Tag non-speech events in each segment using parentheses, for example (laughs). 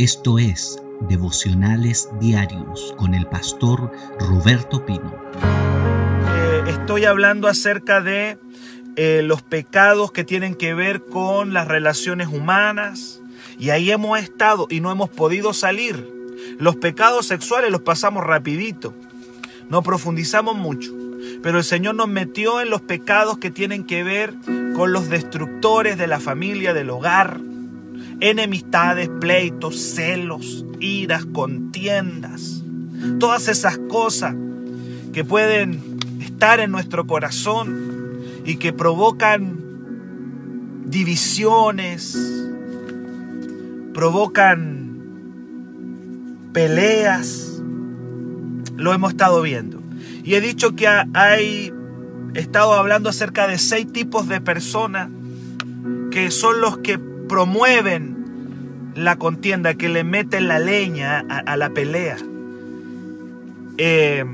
Esto es Devocionales Diarios con el pastor Roberto Pino. Eh, estoy hablando acerca de eh, los pecados que tienen que ver con las relaciones humanas y ahí hemos estado y no hemos podido salir. Los pecados sexuales los pasamos rapidito, no profundizamos mucho, pero el Señor nos metió en los pecados que tienen que ver con los destructores de la familia, del hogar, enemistades, pleitos, celos, iras, contiendas, todas esas cosas que pueden estar en nuestro corazón y que provocan divisiones, provocan peleas, lo hemos estado viendo. Y he dicho que hay, he estado hablando acerca de seis tipos de personas que son los que promueven la contienda, que le meten la leña a, la pelea. Eh,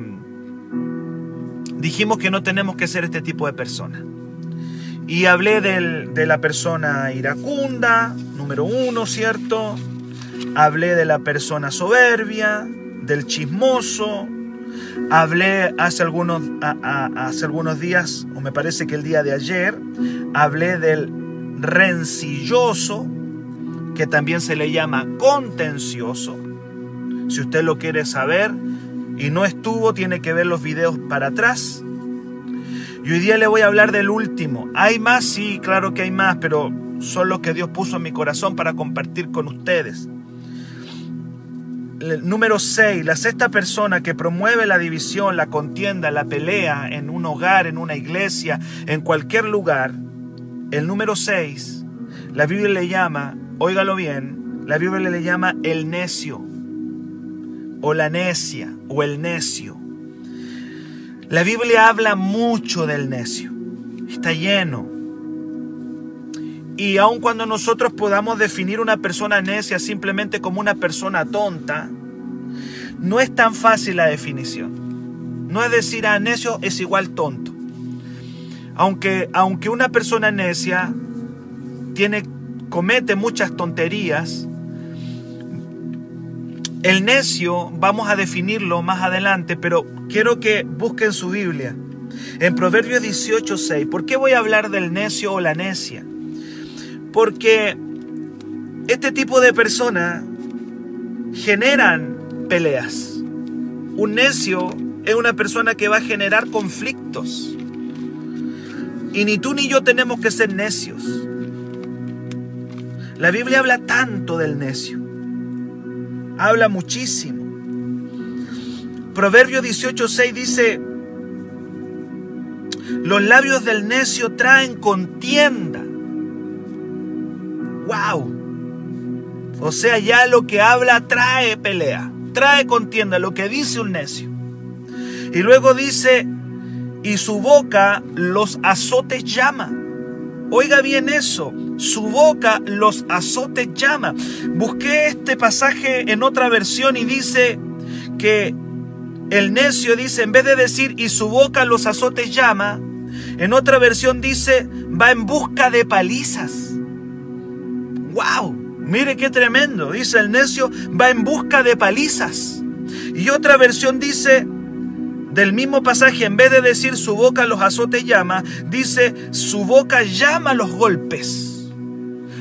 dijimos que no tenemos que ser este tipo de personas. Y hablé de la persona iracunda, número uno, ¿cierto? Hablé de la persona soberbia, del chismoso. Hablé hace algunos, hace algunos días, o me parece que el día de ayer, hablé del rencilloso, que también se le llama contencioso. Si usted lo quiere saber y no estuvo, tiene que ver los videos para atrás. Y hoy día le voy a hablar del último. ¿Hay más? Sí, claro que hay más, pero son los que Dios puso en mi corazón para compartir con ustedes. número 6, la sexta persona que promueve la división, la contienda, la pelea en un hogar, en una iglesia, en cualquier lugar, el número 6, la Biblia le llama, óigalo bien, la Biblia le llama el necio, o la necia, o el necio. La Biblia habla mucho del necio, está lleno. Y aun cuando nosotros podamos definir una persona necia simplemente como una persona tonta, no es tan fácil la definición. No es decir, a ah, necio es igual tonto. Aunque, aunque una persona necia tiene, comete muchas tonterías, el necio, vamos a definirlo más adelante, pero quiero que busquen su Biblia. En Proverbios 18:6, ¿por qué voy a hablar del necio o la necia? Porque este tipo de personas generan peleas. Un necio es una persona que va a generar conflictos. Y ni tú ni yo tenemos que ser necios. La Biblia habla tanto del necio. Habla muchísimo. Proverbio 18:6 dice, los labios del necio traen contienda. ¡Wow! O sea, ya lo que habla trae pelea, trae contienda, lo que dice un necio. Y luego dice, y su boca los azotes llama. Oiga bien eso, su boca los azotes llama. Busqué este pasaje en otra versión y dice que el necio dice, en vez de decir y su boca los azotes llama, en otra versión dice, va en busca de palizas. ¡Wow! Mire qué tremendo. Dice el necio, va en busca de palizas. Y otra versión dice, del mismo pasaje, en vez de decir su boca los azotes llama, dice su boca llama los golpes.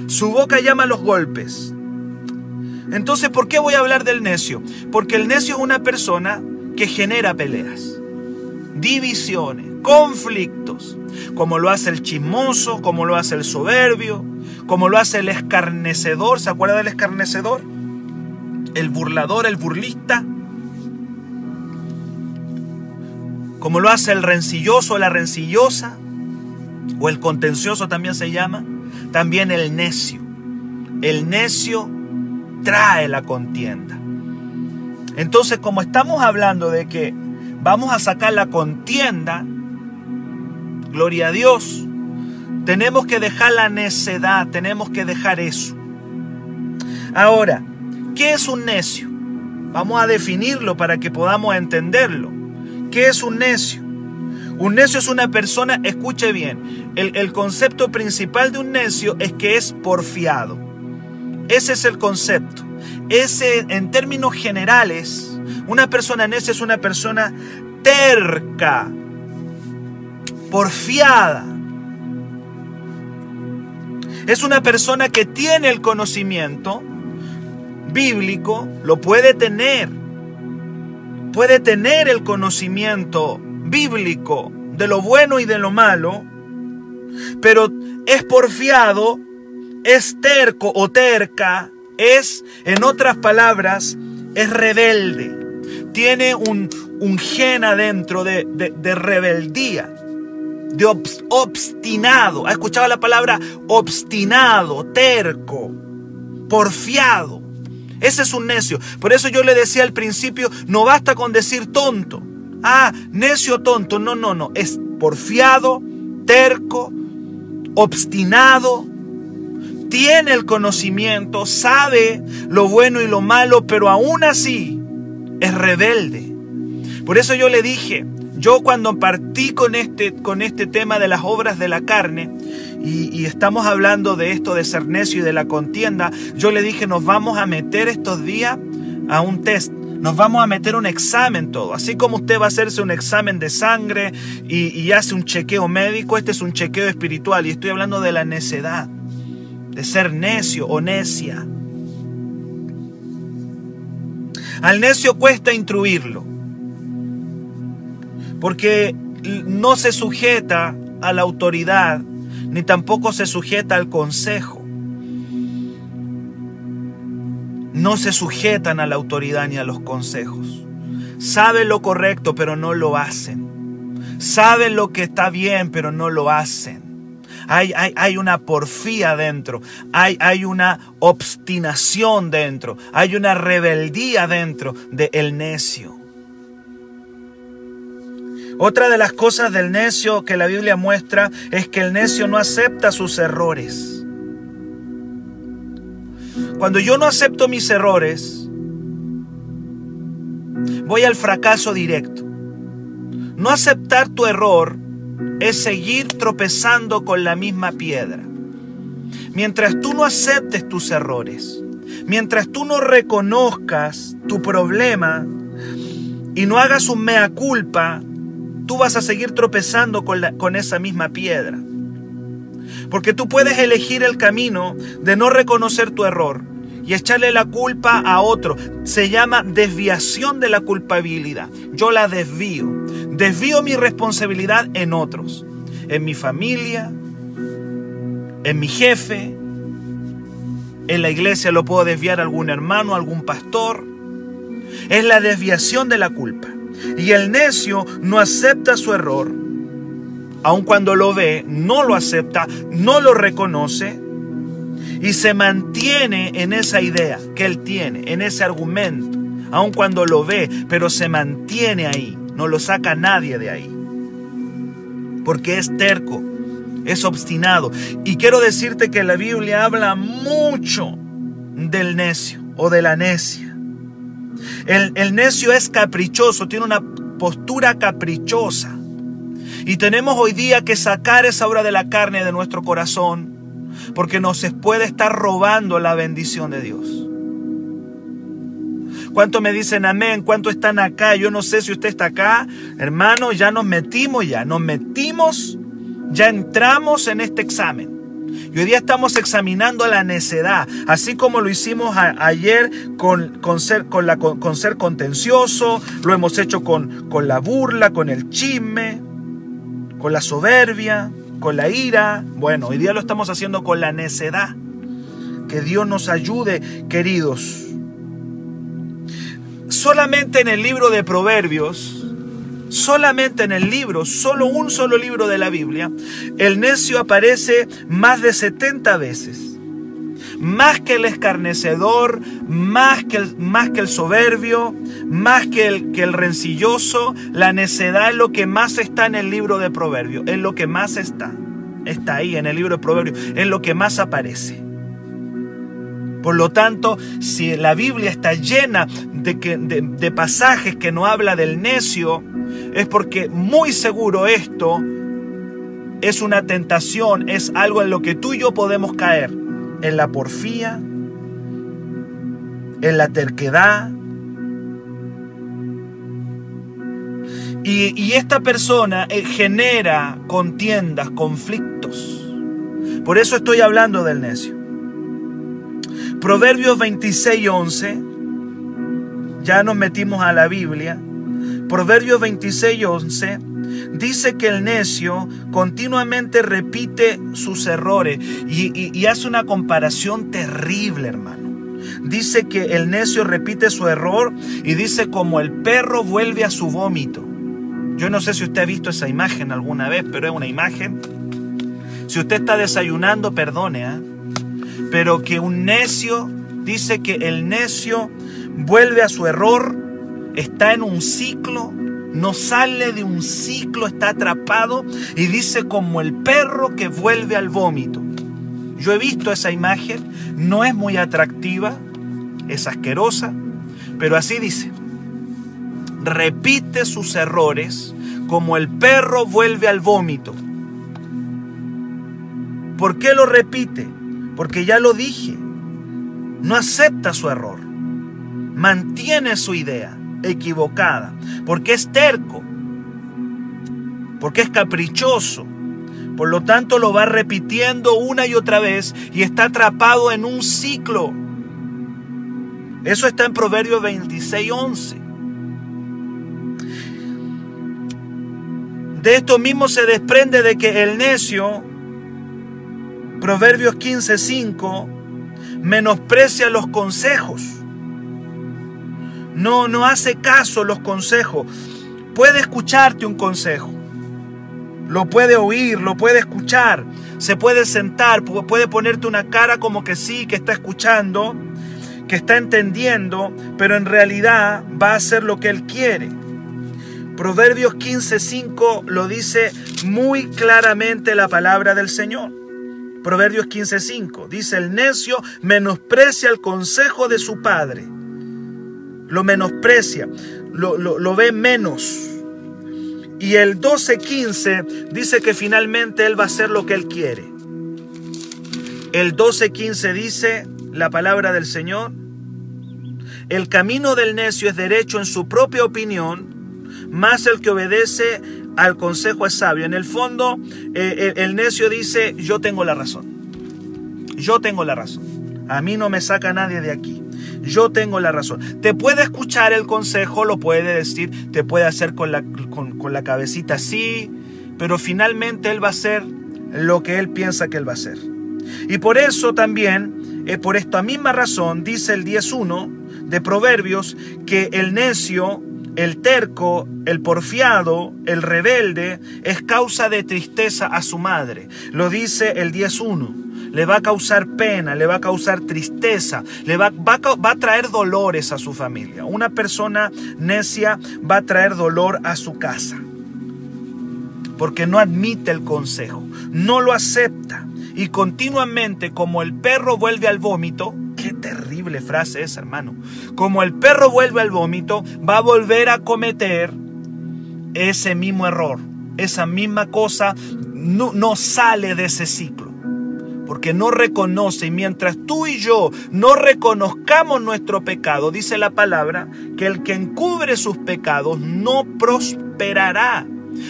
Su boca llama los golpes. Entonces, ¿por qué voy a hablar del necio? Porque el necio es una persona que genera peleas, divisiones, conflictos, como lo hace el chismoso, como lo hace el soberbio, como lo hace el escarnecedor. ¿Se acuerda del escarnecedor? El burlador, el burlista. Como lo hace el rencilloso, la rencillosa, o el contencioso también se llama, también el necio. El necio trae la contienda. Entonces, como estamos hablando de que vamos a sacar la contienda, gloria a Dios, tenemos que dejar la necedad, tenemos que dejar eso. Ahora, ¿qué es un necio? Vamos a definirlo para que podamos entenderlo. ¿Qué es un necio? Un necio es una persona, escuche bien, el, concepto principal de un necio es que es porfiado. Ese es el concepto. ese, en términos generales, una persona necia es una persona terca, porfiada. Es una persona que tiene el conocimiento bíblico, lo puede tener. Puede tener el conocimiento bíblico de lo bueno y de lo malo, pero es porfiado, es terco o terca, es, en otras palabras, es rebelde. Tiene un, un gen adentro de, de, rebeldía, de obstinado. ¿Ha escuchado la palabra obstinado, terco, porfiado? Ese es un necio. Por eso yo le decía al principio, no basta con decir tonto. Ah, necio tonto. No, no, no. Es porfiado, terco, obstinado, tiene el conocimiento, sabe lo bueno y lo malo, pero aún así es rebelde. Por eso yo le dije, yo cuando partí con este, con este tema de las obras de la carne, y, estamos hablando de esto de ser necio y de la contienda, yo le dije, nos vamos a meter estos días a un test. Nos vamos a meter un examen todo. Así como usted va a hacerse un examen de sangre y, y hace un chequeo médico, este es un chequeo espiritual. Y estoy hablando de la necedad, de ser necio o necia. Al necio cuesta instruirlo, porque no se sujeta a la autoridad, ni tampoco se sujeta al consejo. no se sujetan a la autoridad ni a los consejos. Saben lo correcto, pero no lo hacen. Saben lo que está bien, pero no lo hacen. Hay, hay, hay una porfía dentro, hay, hay, una obstinación dentro, hay una rebeldía dentro del el necio. Otra de las cosas del necio que la Biblia muestra es que el necio no acepta sus errores. Cuando yo no acepto mis errores, voy al fracaso directo. No aceptar tu error es seguir tropezando con la misma piedra. Mientras tú no aceptes tus errores, mientras tú no reconozcas tu problema y no hagas un mea culpa, tú vas a seguir tropezando con, con esa misma piedra. Porque tú puedes elegir el camino de no reconocer tu error y echarle la culpa a otro. Se llama desviación de la culpabilidad. Yo la desvío. Desvío mi responsabilidad en otros. En mi familia, en mi jefe. En la iglesia lo puedo desviar a algún hermano, algún pastor. Es la desviación de la culpa. Y el necio no acepta su error aun cuando lo ve, no lo acepta, no lo reconoce y se mantiene en esa idea que él tiene, en ese argumento, aun cuando lo ve, pero se mantiene ahí, no lo saca nadie de ahí, porque es terco, es obstinado. Y quiero decirte que la Biblia habla mucho del necio o de la necia. El, necio es caprichoso, tiene una postura caprichosa. Y tenemos hoy día que sacar esa obra de la carne de nuestro corazón, porque nos puede estar robando la bendición de Dios. ¿Cuántos me dicen amén? ¿Cuántos están acá? Yo no sé si usted está acá. Hermano, ya nos metimos ya. Nos metimos, ya entramos en este examen. Y hoy día estamos examinando la necedad, así como lo hicimos ayer con, con, ser, con, con, ser contencioso, lo hemos hecho con, con la burla, con el chisme con la soberbia, con la ira. Bueno, hoy día lo estamos haciendo con la necedad. Que Dios nos ayude, queridos. Solamente en el libro de Proverbios, solamente en el libro, solo un solo libro de la Biblia, el necio aparece más de 70 veces más que el escarnecedor, más que el, más que el soberbio, más que el, que el rencilloso, la necedad es lo que más está en el libro de Proverbios, es lo que más está, está ahí en el libro de Proverbios, es lo que más aparece. Por lo tanto, si la Biblia está llena de, que, de pasajes que no habla del necio, es porque muy seguro esto es una tentación, es algo en lo que tú y yo podemos caer en la porfía, en la terquedad. Y, esta persona eh, genera contiendas, conflictos. Por eso estoy hablando del necio. Proverbios 26, 11. Ya nos metimos a la Biblia. Proverbios 26, 11 dice que el necio continuamente repite sus errores y, hace una comparación terrible, hermano. Dice que el necio repite su error y dice como el perro vuelve a su vómito. Yo no sé si usted ha visto esa imagen alguna vez, pero es una imagen. Si usted está desayunando, perdone, ¿eh? pero que un necio dice que el necio vuelve a su error, está en un ciclo no sale de un ciclo, está atrapado y dice como el perro que vuelve al vómito. Yo he visto esa imagen, no es muy atractiva, es asquerosa, pero así dice. Repite sus errores como el perro vuelve al vómito. ¿Por qué lo repite? Porque ya lo dije. No acepta su error. Mantiene su idea equivocada, porque es terco, porque es caprichoso. Por lo tanto lo va repitiendo una y otra vez y está atrapado en un ciclo. Eso está en Proverbios 26, 11. De esto mismo se desprende de que el necio, Proverbios 15, 5, menosprecia los consejos no, no hace caso los consejos. Puede escucharte un consejo. Lo puede oír, lo puede escuchar. Se puede sentar, puede ponerte una cara como que sí, que está escuchando, que está entendiendo, pero en realidad va a hacer lo que él quiere. Proverbios 15:5 lo dice muy claramente la palabra del Señor. Proverbios 15:5 dice, el necio menosprecia el consejo de su padre lo menosprecia, lo, ve menos. Y el 12.15 dice que finalmente Él va a hacer lo que Él quiere. El 12.15 dice la palabra del Señor. El camino del necio es derecho en su propia opinión, más el que obedece al consejo es sabio. En el fondo, eh, el necio dice, yo tengo la razón. Yo tengo la razón. A mí no me saca nadie de aquí yo tengo la razón. Te puede escuchar el consejo, lo puede decir, te puede hacer con la, con, la cabecita sí, pero finalmente él va a hacer lo que él piensa que él va a hacer. Y por eso también, eh, por esta misma razón, dice el 10.1 de Proverbios, que el necio, el terco, el porfiado, el rebelde, es causa de tristeza a su madre. Lo dice el 10.1 le va a causar pena, le va a causar tristeza, le va, va, va, a traer dolores a su familia. Una persona necia va a traer dolor a su casa. Porque no admite el consejo, no lo acepta. Y continuamente, como el perro vuelve al vómito, qué terrible frase es, hermano. Como el perro vuelve al vómito, va a volver a cometer ese mismo error, esa misma cosa, no, no sale de ese ciclo porque no reconoce. Y mientras tú y yo no reconozcamos nuestro pecado, dice la palabra, que el que encubre sus pecados no prosperará.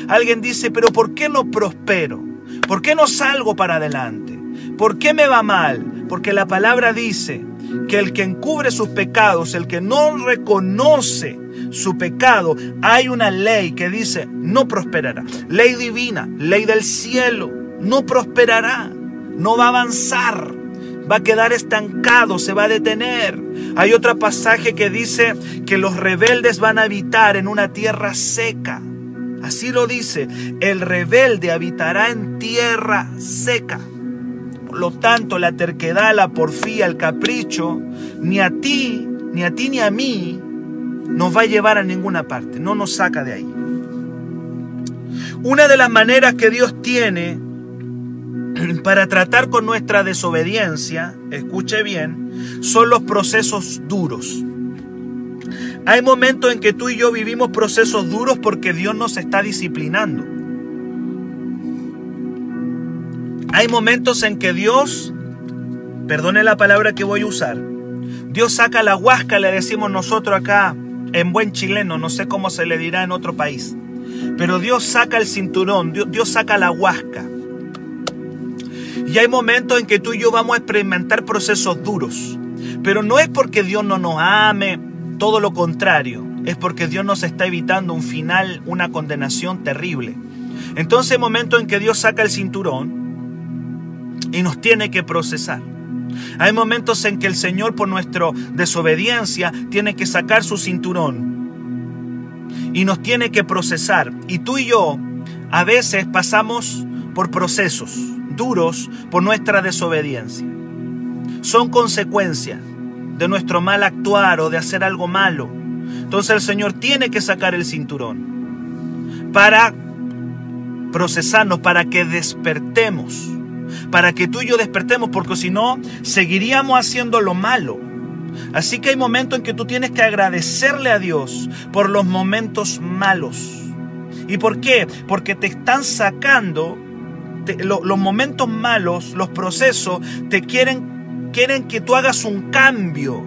Alguien dice, pero ¿por qué no prospero? ¿Por qué no salgo para adelante? ¿Por qué me va mal? Porque la palabra dice que el que encubre sus pecados, el que no reconoce su pecado, hay una ley que dice no prosperará. Ley divina, ley del cielo, no prosperará no va a avanzar, va a quedar estancado, se va a detener. Hay otro pasaje que dice que los rebeldes van a habitar en una tierra seca. Así lo dice, el rebelde habitará en tierra seca. Por lo tanto, la terquedad, la porfía, el capricho, ni a ti, ni a ti ni a mí, nos va a llevar a ninguna parte, no nos saca de ahí. Una de las maneras que Dios tiene (clears throat) para tratar con nuestra desobediencia, escuche bien, son los procesos duros. Hay momentos en que tú y yo vivimos procesos duros porque Dios nos está disciplinando. Hay momentos en que Dios, perdone la palabra que voy a usar, Dios saca la huasca, le decimos nosotros acá, en buen chileno, no sé cómo se le dirá en otro país. Pero Dios saca el cinturón, Dios, Dios saca la huasca. Y hay momentos en que tú y yo vamos a experimentar procesos duros. Pero no es porque Dios no nos ame, todo lo contrario. Es porque Dios nos está evitando un final, una condenación terrible. Entonces hay momentos en que Dios saca el cinturón y nos tiene que procesar. Hay momentos en que el Señor por nuestra desobediencia tiene que sacar su cinturón y nos tiene que procesar. Y tú y yo a veces pasamos por procesos duros por nuestra desobediencia. Son consecuencias de nuestro mal actuar o de hacer algo malo. Entonces el Señor tiene que sacar el cinturón para procesarnos, para que despertemos, para que tú y yo despertemos, porque si no, seguiríamos haciendo lo malo. Así que hay momentos en que tú tienes que agradecerle a Dios por los momentos malos. ¿Y por qué? Porque te están sacando los momentos malos, los procesos, te quieren, quieren que tú hagas un cambio.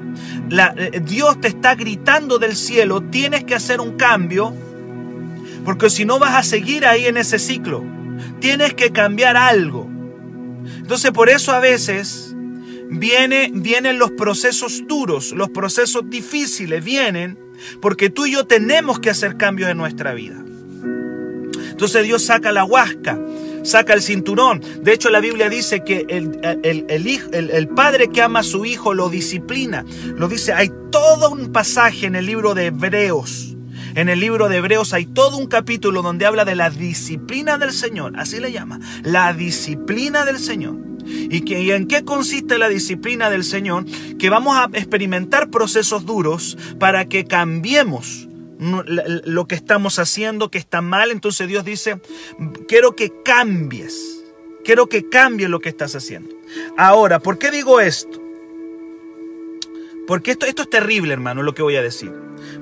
Eh, Dios te está gritando del cielo, tienes que hacer un cambio, porque si no vas a seguir ahí en ese ciclo. Tienes que cambiar algo. Entonces por eso a veces viene, vienen los procesos duros, los procesos difíciles, vienen porque tú y yo tenemos que hacer cambios en nuestra vida. Entonces Dios saca la huasca, saca el cinturón. De hecho, la Biblia dice que el, el, el, padre que ama a su hijo lo disciplina. Lo dice, hay todo un pasaje en el libro de Hebreos. En el libro de Hebreos hay todo un capítulo donde habla de la disciplina del Señor. Así le llama. La disciplina del Señor. ¿Y, ¿Y en qué consiste la disciplina del Señor? Que vamos a experimentar procesos duros para que cambiemos lo que estamos haciendo que está mal, entonces Dios dice, quiero que cambies, quiero que cambies lo que estás haciendo. Ahora, ¿por qué digo esto? Porque esto, esto es terrible, hermano, lo que voy a decir.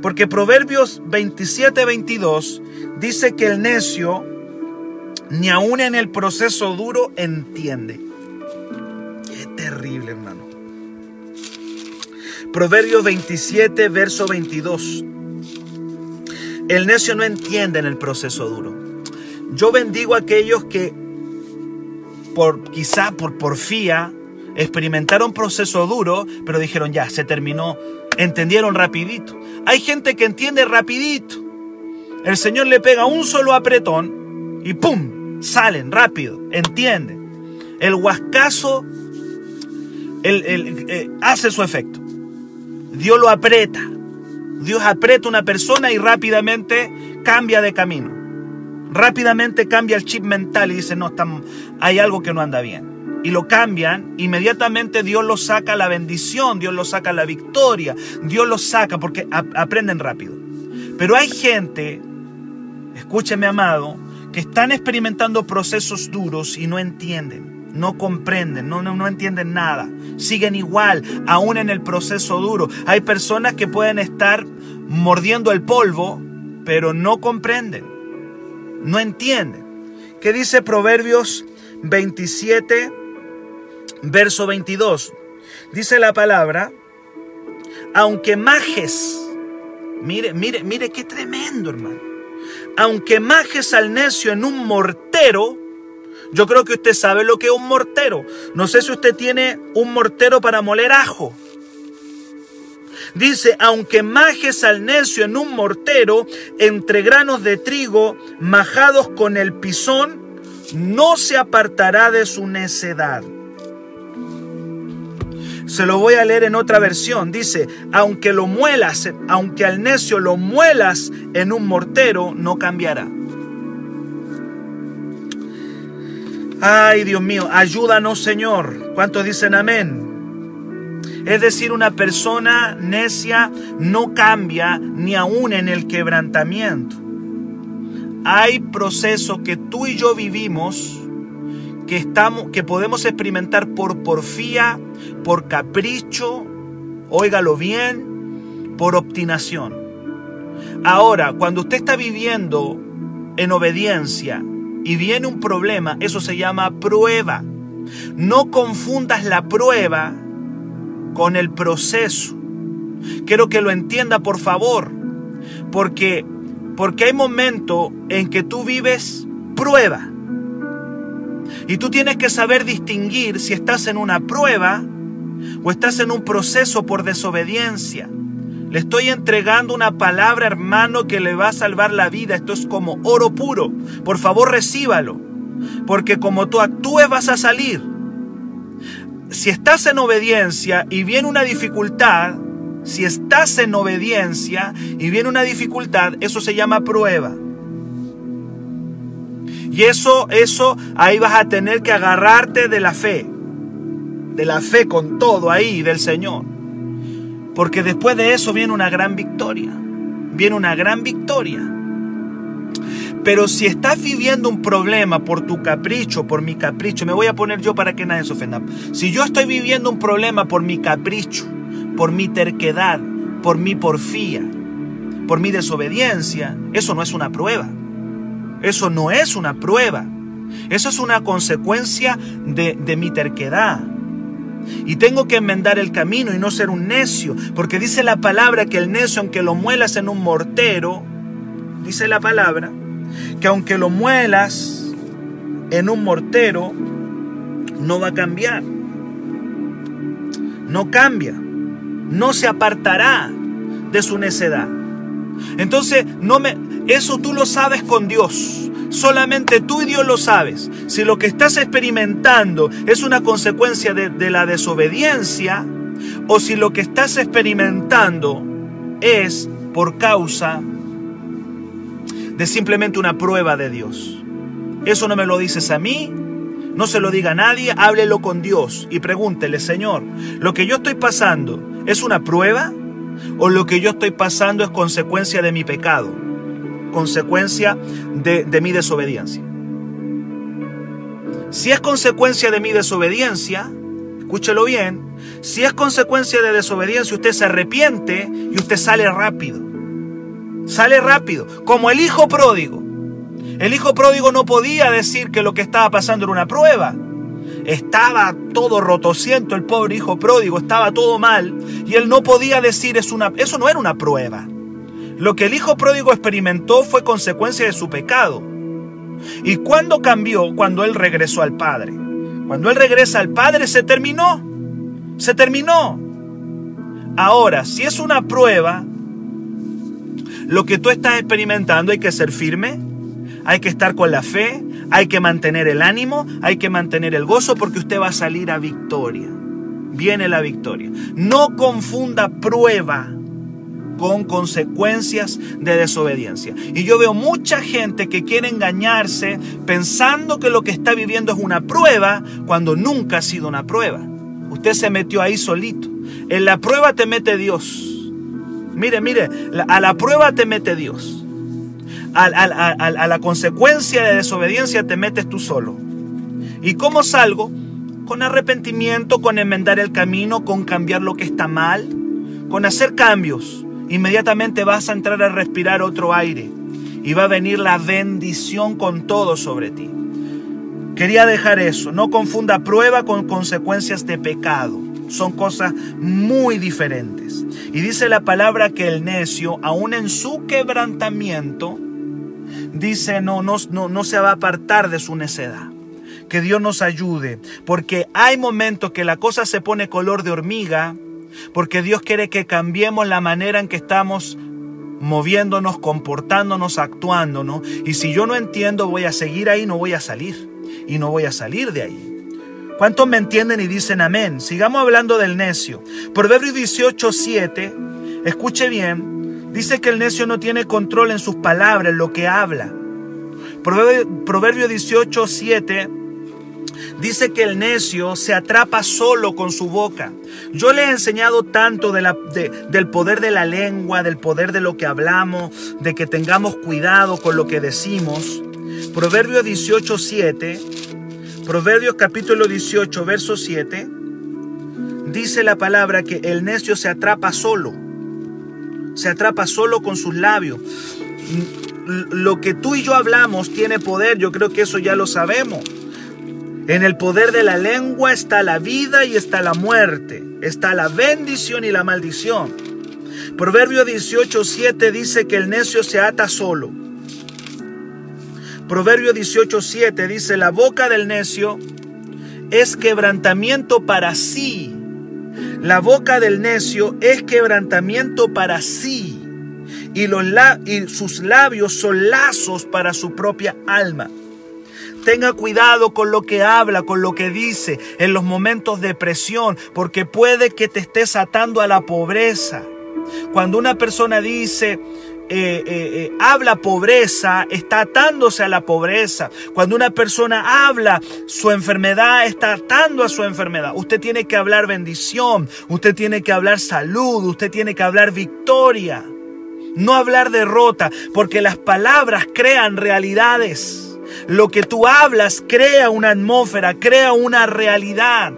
Porque Proverbios 27, 22 dice que el necio, ni aún en el proceso duro, entiende. Qué terrible, hermano. Proverbios 27, verso 22. El necio no entiende en el proceso duro. Yo bendigo a aquellos que por quizá por porfía experimentaron proceso duro, pero dijeron ya, se terminó, entendieron rapidito. Hay gente que entiende rapidito. El Señor le pega un solo apretón y ¡pum! salen rápido, entienden. El huascazo eh, hace su efecto. Dios lo aprieta, Dios aprieta a una persona y rápidamente cambia de camino. Rápidamente cambia el chip mental y dice, no, hay algo que no anda bien. Y lo cambian, inmediatamente Dios lo saca la bendición, Dios lo saca la victoria, Dios lo saca porque aprenden rápido. Pero hay gente, escúcheme amado, que están experimentando procesos duros y no entienden no comprenden, no, no, no entienden nada, siguen igual, aún en el proceso duro. Hay personas que pueden estar mordiendo el polvo, pero no comprenden, no entienden. ¿Qué dice Proverbios 27, verso 22? Dice la palabra, aunque majes, mire, mire, mire qué tremendo hermano, aunque majes al necio en un mortero, yo creo que usted sabe lo que es un mortero. No sé si usted tiene un mortero para moler ajo. Dice, aunque majes al necio en un mortero, entre granos de trigo majados con el pisón, no se apartará de su necedad. Se lo voy a leer en otra versión. Dice, aunque lo muelas, aunque al necio lo muelas en un mortero, no cambiará. Ay, Dios mío, ayúdanos, Señor. ¿Cuántos dicen amén? Es decir, una persona necia no cambia ni aún en el quebrantamiento. Hay procesos que tú y yo vivimos que, estamos, que podemos experimentar por porfía, por capricho, óigalo bien, por obstinación. Ahora, cuando usted está viviendo en obediencia, y viene un problema, eso se llama prueba. No confundas la prueba con el proceso. Quiero que lo entienda, por favor. Porque, porque hay momentos en que tú vives prueba. Y tú tienes que saber distinguir si estás en una prueba o estás en un proceso por desobediencia. Le estoy entregando una palabra, hermano, que le va a salvar la vida. Esto es como oro puro. Por favor, recíbalo. Porque como tú actúes vas a salir. Si estás en obediencia y viene una dificultad, si estás en obediencia y viene una dificultad, eso se llama prueba. Y eso, eso, ahí vas a tener que agarrarte de la fe. De la fe con todo ahí del Señor. Porque después de eso viene una gran victoria. Viene una gran victoria. Pero si estás viviendo un problema por tu capricho, por mi capricho, me voy a poner yo para que nadie se ofenda. Si yo estoy viviendo un problema por mi capricho, por mi terquedad, por mi porfía, por mi desobediencia, eso no es una prueba. Eso no es una prueba. Eso es una consecuencia de, de mi terquedad. Y tengo que enmendar el camino y no ser un necio, porque dice la palabra que el necio, aunque lo muelas en un mortero, dice la palabra, que aunque lo muelas en un mortero, no va a cambiar. No cambia. No se apartará de su necedad. Entonces, no me, eso tú lo sabes con Dios. Solamente tú y Dios lo sabes. Si lo que estás experimentando es una consecuencia de, de la desobediencia, o si lo que estás experimentando es por causa de simplemente una prueba de Dios. Eso no me lo dices a mí, no se lo diga a nadie, háblelo con Dios y pregúntele, Señor, ¿lo que yo estoy pasando es una prueba o lo que yo estoy pasando es consecuencia de mi pecado, consecuencia de, mi desobediencia? Si es consecuencia de mi desobediencia, escúchelo bien, si es consecuencia de desobediencia, usted se arrepiente y usted sale rápido. Sale rápido, como el hijo pródigo. El hijo pródigo no podía decir que lo que estaba pasando era una prueba. Estaba todo rotociento el pobre hijo pródigo, estaba todo mal y él no podía decir es una eso no era una prueba. Lo que el hijo pródigo experimentó fue consecuencia de su pecado. ¿Y cuándo cambió? Cuando él regresó al Padre. Cuando él regresa al Padre se terminó. Se terminó. Ahora, si es una prueba, lo que tú estás experimentando hay que ser firme, hay que estar con la fe, hay que mantener el ánimo, hay que mantener el gozo porque usted va a salir a victoria. Viene la victoria. No confunda prueba con consecuencias de desobediencia. Y yo veo mucha gente que quiere engañarse pensando que lo que está viviendo es una prueba cuando nunca ha sido una prueba. Usted se metió ahí solito. En la prueba te mete Dios. Mire, mire, a la prueba te mete Dios. A, la consecuencia de desobediencia te metes tú solo. ¿Y cómo salgo? Con arrepentimiento, con enmendar el camino, con cambiar lo que está mal, con hacer cambios. Inmediatamente vas a entrar a respirar otro aire y va a venir la bendición con todo sobre ti. Quería dejar eso. No confunda prueba con consecuencias de pecado. Son cosas muy diferentes. Y dice la palabra que el necio, aún en su quebrantamiento, dice no, no, no, no se va a apartar de su necedad. Que Dios nos ayude, porque hay momentos que la cosa se pone color de hormiga, porque Dios quiere que cambiemos la manera en que estamos moviéndonos, comportándonos, actuándonos. Y si yo no entiendo, voy a seguir ahí, no voy a salir. Y no voy a salir de ahí. ¿Cuántos me entienden y dicen amén? Sigamos hablando del necio. Proverbio 18, 7, escuche bien, dice que el necio no tiene control en sus palabras, en lo que habla. Proverbio, 18, 7 dice que el necio se atrapa solo con su boca. Yo le he enseñado tanto del poder de la lengua, del poder de lo que hablamos, de que tengamos cuidado con lo que decimos. Proverbio 18, 7 Proverbios capítulo 18, verso 7, dice la palabra que el necio se atrapa solo, se atrapa solo con sus labios. Lo que tú y yo hablamos tiene poder, yo creo que eso ya lo sabemos. En el poder de la lengua está la vida y está la muerte, está la bendición y la maldición. Proverbio 18.7 dice que el necio se ata solo. Proverbio 18.7 dice, la boca del necio es quebrantamiento para sí. La boca del necio es quebrantamiento para sí. Y, los y sus labios son lazos para su propia alma. Tenga cuidado con lo que habla, con lo que dice en los momentos de presión, porque puede que te estés atando a la pobreza. Cuando una persona dice, eh, eh, eh, habla pobreza, está atándose a la pobreza. Cuando una persona habla su enfermedad, está atando a su enfermedad. Usted tiene que hablar bendición, usted tiene que hablar salud, usted tiene que hablar victoria. No hablar derrota, porque las palabras crean realidades. Lo que tú hablas crea una atmósfera, crea una realidad.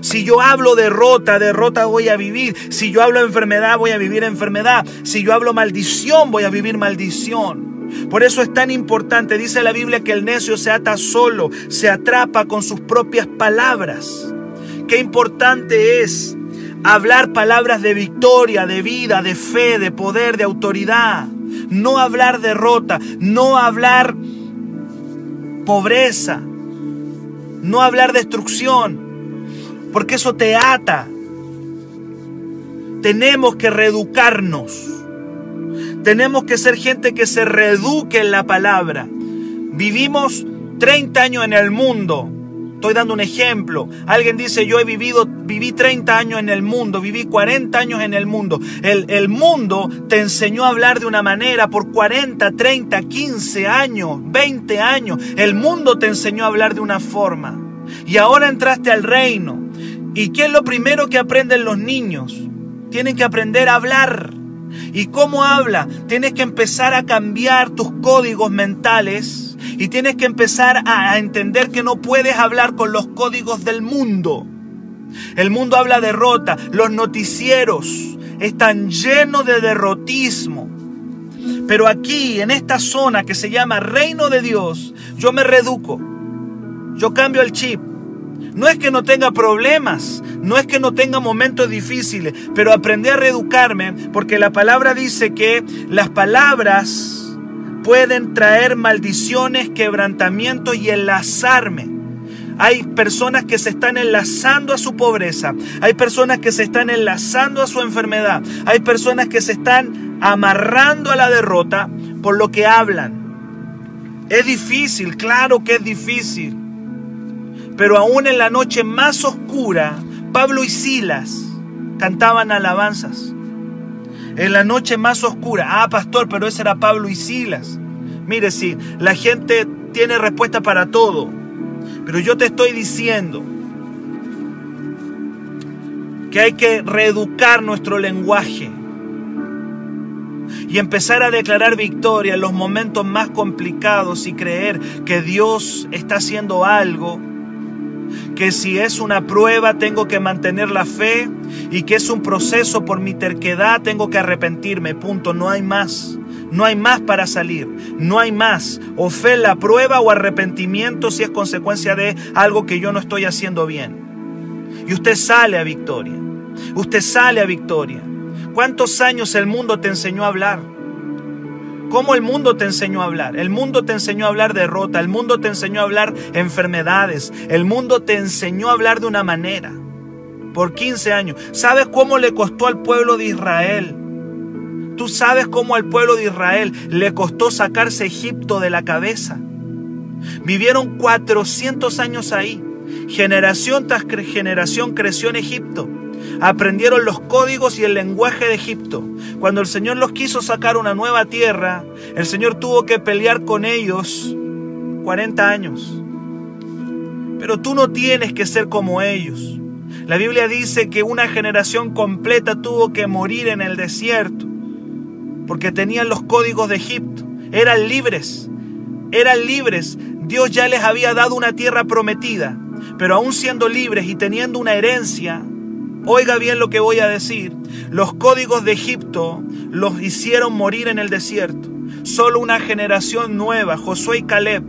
Si yo hablo derrota, derrota voy a vivir. Si yo hablo enfermedad, voy a vivir enfermedad. Si yo hablo maldición, voy a vivir maldición. Por eso es tan importante, dice la Biblia, que el necio se ata solo, se atrapa con sus propias palabras. Qué importante es hablar palabras de victoria, de vida, de fe, de poder, de autoridad. No hablar derrota, no hablar pobreza, no hablar destrucción, porque eso te ata. Tenemos que reeducarnos. Tenemos que ser gente que se reeduque en la palabra. Vivimos 30 años en el mundo Estoy dando un ejemplo. Alguien dice, yo he vivido, viví 30 años en el mundo, viví 40 años en el mundo. El, el mundo te enseñó a hablar de una manera por 40, 30, 15 años, 20 años. El mundo te enseñó a hablar de una forma. Y ahora entraste al reino. ¿Y qué es lo primero que aprenden los niños? Tienen que aprender a hablar. ¿Y cómo habla? Tienes que empezar a cambiar tus códigos mentales y tienes que empezar a entender que no puedes hablar con los códigos del mundo. El mundo habla derrota. Los noticieros están llenos de derrotismo. Pero aquí, en esta zona que se llama Reino de Dios, yo me reduco. Yo cambio el chip. No es que no tenga problemas, no es que no tenga momentos difíciles, pero aprendí a reeducarme porque la palabra dice que las palabras pueden traer maldiciones, quebrantamientos y enlazarme. Hay personas que se están enlazando a su pobreza. Hay personas que se están enlazando a su enfermedad. Hay personas que se están amarrando a la derrota por lo que hablan. Es difícil, claro que es difícil. Pero aún en la noche más oscura, Pablo y Silas cantaban alabanzas en la noche más oscura. Ah, pastor, pero ese era Pablo y Silas. Mire, sí, la gente tiene respuesta para todo. Pero yo te estoy diciendo que hay que reeducar nuestro lenguaje y empezar a declarar victoria en los momentos más complicados y creer que Dios está haciendo algo que si es una prueba tengo que mantener la fe y que es un proceso por mi terquedad tengo que arrepentirme. Punto, no hay más. No hay más para salir, no hay más. O fe en la prueba o arrepentimiento si es consecuencia de algo que yo no estoy haciendo bien. Y usted sale a victoria. Usted sale a victoria. ¿Cuántos años el mundo te enseñó a hablar? ¿Cómo el mundo te enseñó a hablar? El mundo te enseñó a hablar derrota, el mundo te enseñó a hablar enfermedades, el mundo te enseñó a hablar de una manera. Por 15 años. ¿Sabes cómo le costó al pueblo de Israel? Tú sabes cómo al pueblo de Israel le costó sacarse Egipto de la cabeza. Vivieron 400 años ahí. Generación tras generación creció en Egipto aprendieron los códigos y el lenguaje de Egipto. Cuando el Señor los quiso sacar una nueva tierra, el Señor tuvo que pelear con ellos 40 años. Pero tú no tienes que ser como ellos. La Biblia dice que una generación completa tuvo que morir en el desierto porque tenían los códigos de Egipto. Eran libres, eran libres. Dios ya les había dado una tierra prometida, pero aún siendo libres y teniendo una herencia, Oiga bien lo que voy a decir. Los códigos de Egipto los hicieron morir en el desierto. Solo una generación nueva, Josué y Caleb,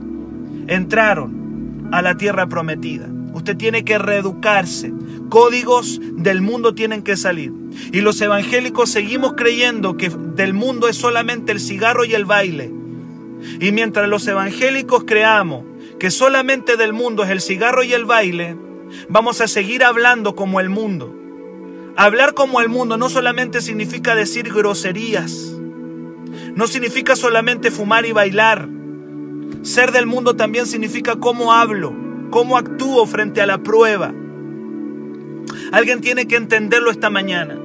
entraron a la tierra prometida. Usted tiene que reeducarse. Códigos del mundo tienen que salir. Y los evangélicos seguimos creyendo que del mundo es solamente el cigarro y el baile. Y mientras los evangélicos creamos que solamente del mundo es el cigarro y el baile, vamos a seguir hablando como el mundo. Hablar como el mundo no solamente significa decir groserías, no significa solamente fumar y bailar. Ser del mundo también significa cómo hablo, cómo actúo frente a la prueba. Alguien tiene que entenderlo esta mañana.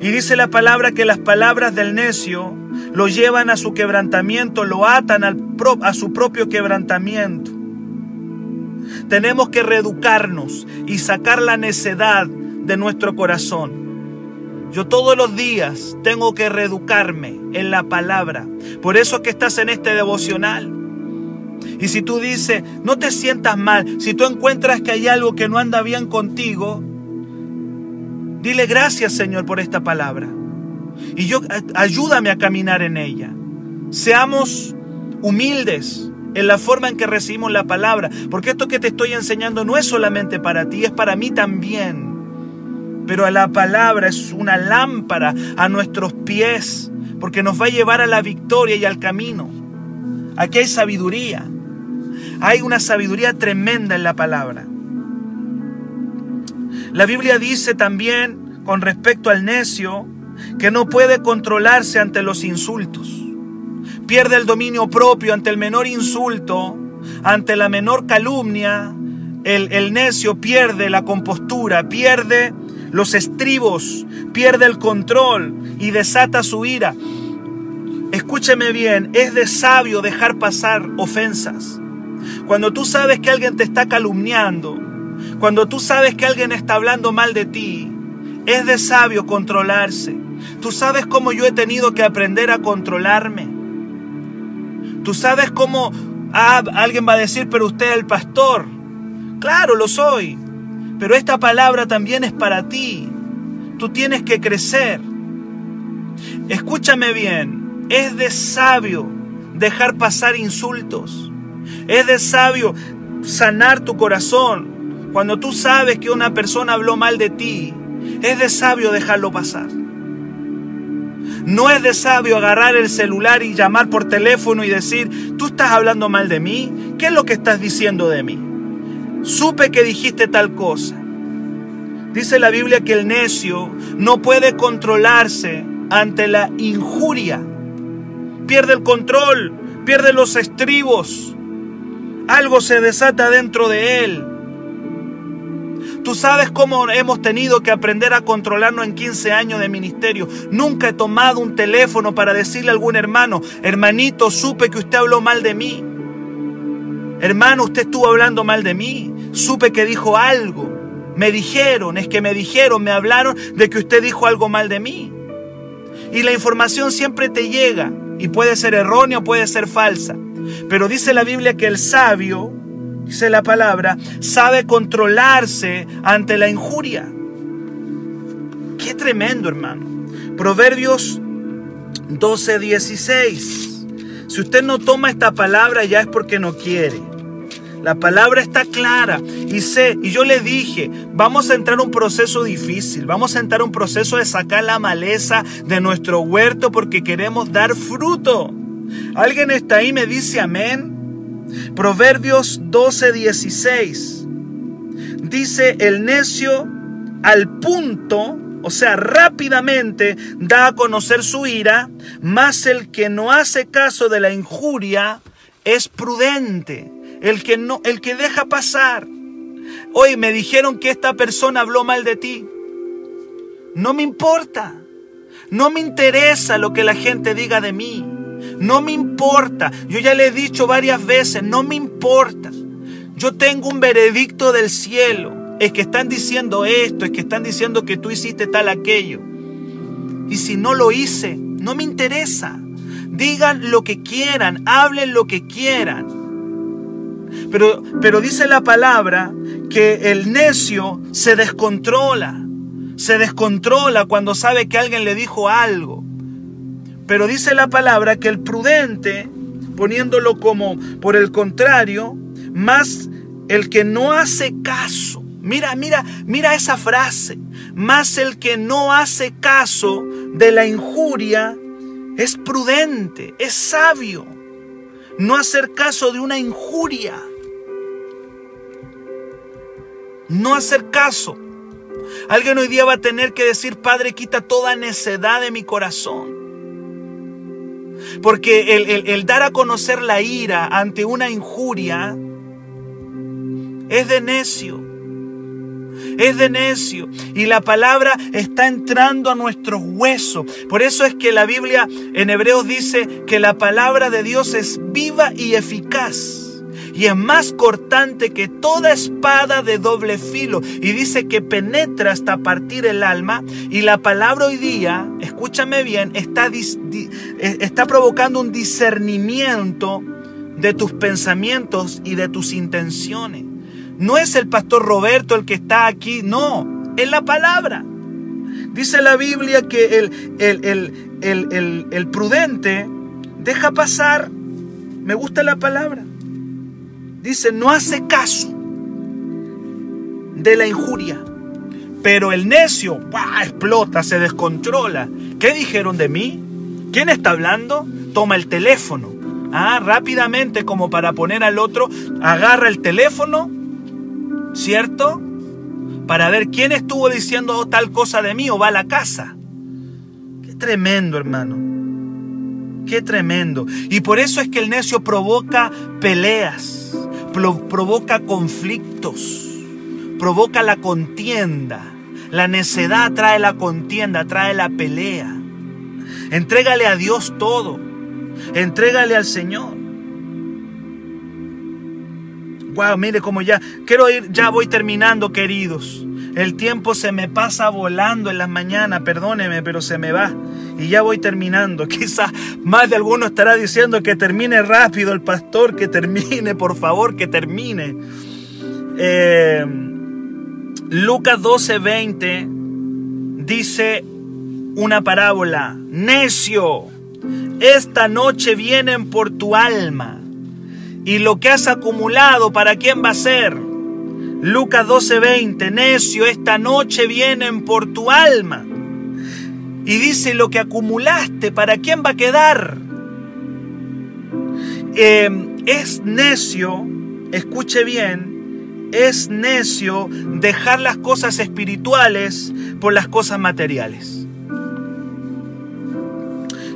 Y dice la palabra que las palabras del necio lo llevan a su quebrantamiento, lo atan a su propio quebrantamiento. Tenemos que reeducarnos y sacar la necedad de nuestro corazón. Yo todos los días tengo que reeducarme en la palabra. Por eso que estás en este devocional. Y si tú dices, no te sientas mal, si tú encuentras que hay algo que no anda bien contigo, dile gracias Señor por esta palabra. Y yo ayúdame a caminar en ella. Seamos humildes en la forma en que recibimos la palabra, porque esto que te estoy enseñando no es solamente para ti, es para mí también. Pero la palabra es una lámpara a nuestros pies, porque nos va a llevar a la victoria y al camino. Aquí hay sabiduría. Hay una sabiduría tremenda en la palabra. La Biblia dice también con respecto al necio que no puede controlarse ante los insultos. Pierde el dominio propio ante el menor insulto, ante la menor calumnia. El, el necio pierde la compostura, pierde los estribos, pierde el control y desata su ira. Escúcheme bien, es de sabio dejar pasar ofensas. Cuando tú sabes que alguien te está calumniando, cuando tú sabes que alguien está hablando mal de ti, es de sabio controlarse. Tú sabes cómo yo he tenido que aprender a controlarme. Tú sabes cómo ah, alguien va a decir, pero usted es el pastor. Claro, lo soy. Pero esta palabra también es para ti. Tú tienes que crecer. Escúchame bien. Es de sabio dejar pasar insultos. Es de sabio sanar tu corazón. Cuando tú sabes que una persona habló mal de ti, es de sabio dejarlo pasar. No es de sabio agarrar el celular y llamar por teléfono y decir, tú estás hablando mal de mí, ¿qué es lo que estás diciendo de mí? Supe que dijiste tal cosa. Dice la Biblia que el necio no puede controlarse ante la injuria. Pierde el control, pierde los estribos. Algo se desata dentro de él. Tú sabes cómo hemos tenido que aprender a controlarnos en 15 años de ministerio. Nunca he tomado un teléfono para decirle a algún hermano, hermanito, supe que usted habló mal de mí. Hermano, usted estuvo hablando mal de mí. Supe que dijo algo. Me dijeron, es que me dijeron, me hablaron de que usted dijo algo mal de mí. Y la información siempre te llega y puede ser errónea o puede ser falsa. Pero dice la Biblia que el sabio dice la palabra, sabe controlarse ante la injuria. Qué tremendo, hermano. Proverbios 12, 16. Si usted no toma esta palabra ya es porque no quiere. La palabra está clara y sé, y yo le dije, vamos a entrar un proceso difícil, vamos a entrar un proceso de sacar la maleza de nuestro huerto porque queremos dar fruto. ¿Alguien está ahí me dice amén? Proverbios 12, 16. Dice el necio al punto, o sea, rápidamente da a conocer su ira, mas el que no hace caso de la injuria es prudente. El que no, el que deja pasar. Hoy me dijeron que esta persona habló mal de ti. No me importa. No me interesa lo que la gente diga de mí. No me importa. Yo ya le he dicho varias veces, no me importa. Yo tengo un veredicto del cielo. Es que están diciendo esto, es que están diciendo que tú hiciste tal aquello. Y si no lo hice, no me interesa. Digan lo que quieran, hablen lo que quieran. Pero, pero dice la palabra que el necio se descontrola. Se descontrola cuando sabe que alguien le dijo algo. Pero dice la palabra que el prudente, poniéndolo como por el contrario, más el que no hace caso. Mira, mira, mira esa frase. Mas el que no hace caso de la injuria es prudente, es sabio. No hacer caso de una injuria. No hacer caso. Alguien hoy día va a tener que decir, Padre, quita toda necedad de mi corazón. Porque el, dar a conocer la ira ante una injuria es de necio. Es de necio. Y la palabra está entrando a nuestros huesos. Por eso es que la Biblia en Hebreos dice que la palabra de Dios es viva y eficaz y es más cortante que toda espada de doble filo. Y dice que penetra hasta partir el alma. Y la palabra hoy día, escúchame bien, está, eh, está provocando un discernimiento de tus pensamientos y de tus intenciones. No es el pastor Roberto el que está aquí, no, es la palabra. Dice la Biblia que el, el, el prudente deja pasar, me gusta la palabra, dice, no hace caso de la injuria. Pero el necio explota, se descontrola. ¿Qué dijeron de mí? ¿Quién está hablando? Toma el teléfono. Ah, rápidamente, como para poner al otro, agarra el teléfono, ¿cierto? Para ver quién estuvo diciendo tal cosa de mí o va a la casa. Qué tremendo, hermano. Qué tremendo. Y por eso es que el necio provoca peleas provoca conflictos, provoca la contienda. La necedad trae la contienda, trae la pelea. Entrégale a Dios todo. Entrégale al Señor. Wow, mire cómo ya quiero ir, ya voy terminando, queridos. El tiempo se me pasa volando en las mañanas, perdóneme, pero se me va. Y ya voy terminando. (laughs) Quizás más de alguno estará diciendo que termine rápido el pastor, que termine, por favor, que termine. Eh, Lucas 12:20 dice una parábola. Necio, esta noche vienen por tu alma. Y lo que has acumulado, ¿para quién va a ser? Lucas 12:20, necio, esta noche vienen por tu alma. Y dice, lo que acumulaste, ¿para quién va a quedar? Em, es necio, escuche bien, es necio dejar las cosas espirituales por las cosas materiales.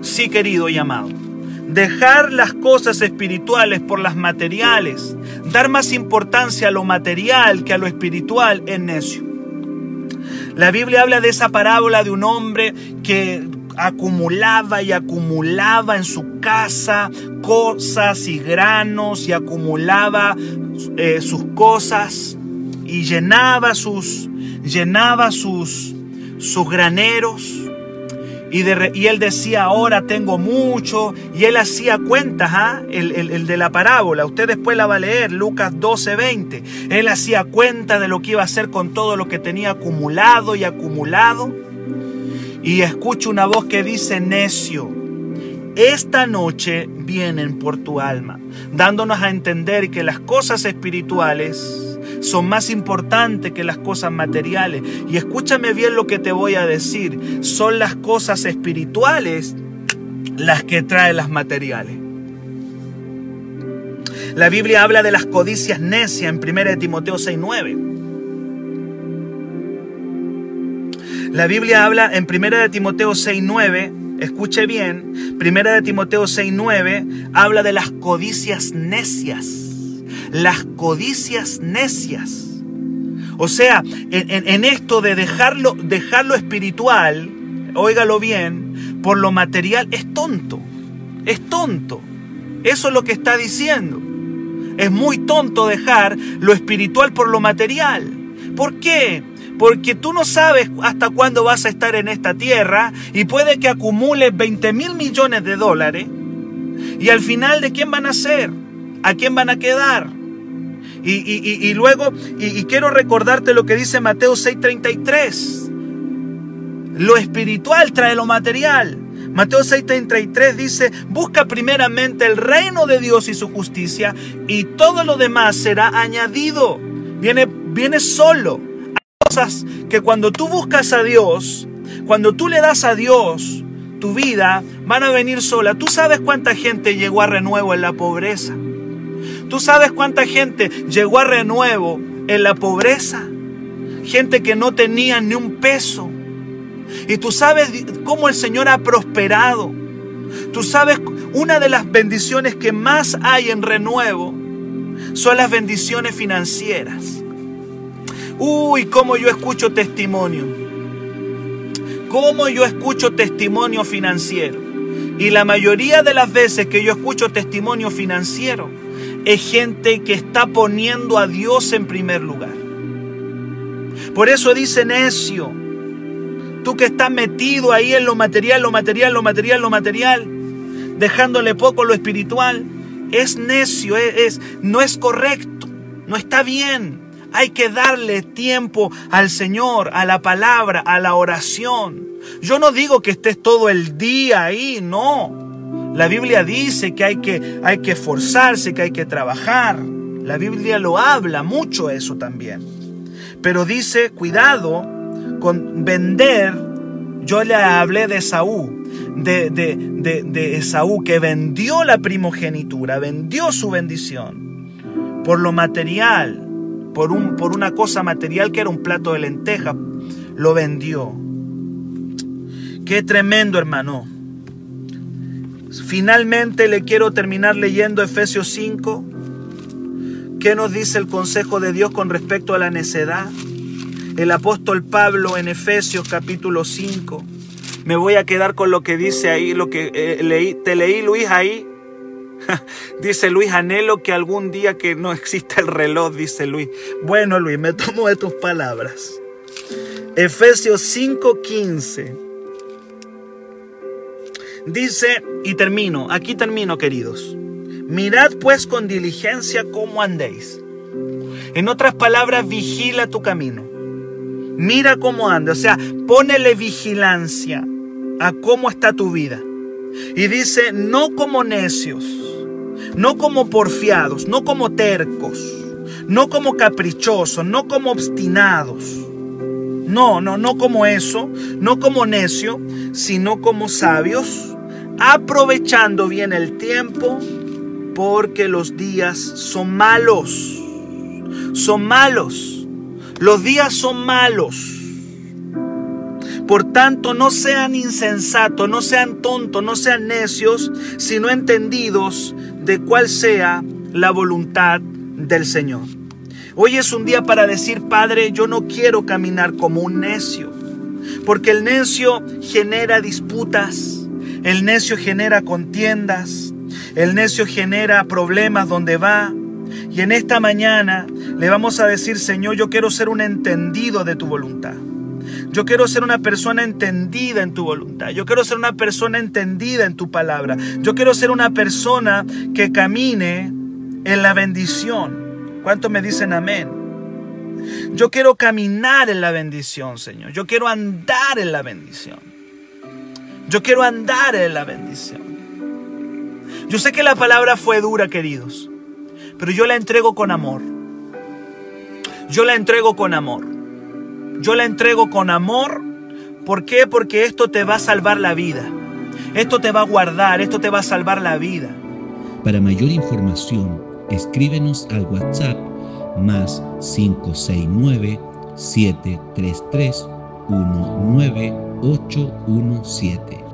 Sí, querido y amado. Dejar las cosas espirituales por las materiales, dar más importancia a lo material que a lo espiritual es necio. La Biblia habla de esa parábola de un hombre que acumulaba y acumulaba en su casa cosas y granos y acumulaba eh, sus cosas y llenaba sus llenaba sus sus graneros y, él decía, ahora tengo mucho. Y él hacía cuentas, ¿ah? el, de la parábola. Usted después la va a leer, Lucas 12, 20. Él hacía cuenta de lo que iba a hacer con todo lo que tenía acumulado y acumulado. Y escucha una voz que dice, necio, esta noche vienen por tu alma, dándonos a entender que las cosas espirituales son más importantes que las cosas materiales. Y escúchame bien lo que te voy a decir. Son las cosas espirituales las que traen las materiales. La Biblia habla de las codicias necias en 1 Timoteo 6.9. La Biblia habla en 1 Timoteo 6.9, escuche bien, 1 Timoteo 6.9 habla de las codicias necias las codicias necias. O sea, en, esto de dejarlo, dejarlo espiritual, óigalo bien, por lo material es tonto. Es tonto. Eso es lo que está diciendo. Es muy tonto dejar lo espiritual por lo material. ¿Por qué? Porque tú no sabes hasta cuándo vas a estar en esta tierra y puede que acumules 20 mil millones de dólares. Y al final, ¿de quién van a ser? ¿A quién van a quedar? Y, luego, y, quiero recordarte lo que dice Mateo 6:33. Lo espiritual trae lo material. Mateo 6:33 dice, busca primeramente el reino de Dios y su justicia y todo lo demás será añadido. Viene, viene solo. Hay cosas que cuando tú buscas a Dios, cuando tú le das a Dios tu vida, van a venir sola. ¿Tú sabes cuánta gente llegó a renuevo en la pobreza? ¿Tú sabes cuánta gente llegó a renuevo en la pobreza? Gente que no tenía ni un peso. Y tú sabes cómo el Señor ha prosperado. Tú sabes, una de las bendiciones que más hay en renuevo son las bendiciones financieras. Uy, cómo yo escucho testimonio. Cómo yo escucho testimonio financiero. Y la mayoría de las veces que yo escucho testimonio financiero es gente que está poniendo a Dios en primer lugar. Por eso dice necio, tú que estás metido ahí en lo material, lo material, lo material, lo material, dejándole poco lo espiritual, es necio, es, no es correcto, no está bien. Hay que darle tiempo al Señor, a la palabra, a la oración. Yo no digo que estés todo el día ahí, no. La Biblia dice que hay que, hay que esforzarse, que hay que trabajar. La Biblia lo habla mucho eso también. Pero dice, cuidado con vender. Yo le hablé de Saúl de, de, de, Esaú que vendió la primogenitura, vendió su bendición por lo material, por, un, por una cosa material que era un plato de lenteja, lo vendió. Qué tremendo, hermano. Finalmente le quiero terminar leyendo Efesios 5. ¿Qué nos dice el consejo de Dios con respecto a la necedad? El apóstol Pablo en Efesios capítulo 5 me voy a quedar con lo que dice ahí, lo que eh, leí, te leí Luis ahí. (laughs) dice Luis, anhelo que algún día que no exista el reloj, dice Luis. Bueno Luis, me tomo de tus palabras. Efesios 5:15. Dice, y termino, aquí termino queridos. Mirad pues con diligencia cómo andéis. En otras palabras, vigila tu camino. Mira cómo anda, o sea, ponele vigilancia a cómo está tu vida. Y dice, no como necios, no como porfiados, no como tercos, no como caprichosos, no como obstinados. No, no, no como eso, no como necio, sino como sabios, aprovechando bien el tiempo, porque los días son malos. Son malos. Los días son malos. Por tanto, no sean insensatos, no sean tontos, no sean necios, sino entendidos de cuál sea la voluntad del Señor. Hoy es un día para decir, Padre, yo no quiero caminar como un necio, porque el necio genera disputas, el necio genera contiendas, el necio genera problemas donde va. Y en esta mañana le vamos a decir, Señor, yo quiero ser un entendido de tu voluntad. Yo quiero ser una persona entendida en tu voluntad. Yo quiero ser una persona entendida en tu palabra. Yo quiero ser una persona que camine en la bendición. ¿Cuántos me dicen amén? Yo quiero caminar en la bendición, Señor. Yo quiero andar en la bendición. Yo quiero andar en la bendición. Yo sé que la palabra fue dura, queridos, pero yo la entrego con amor. Yo la entrego con amor. Yo la entrego con amor. ¿Por qué? Porque esto te va a salvar la vida. Esto te va a guardar, esto te va a salvar la vida. Para mayor información, escríbenos al WhatsApp más 569 733 19817.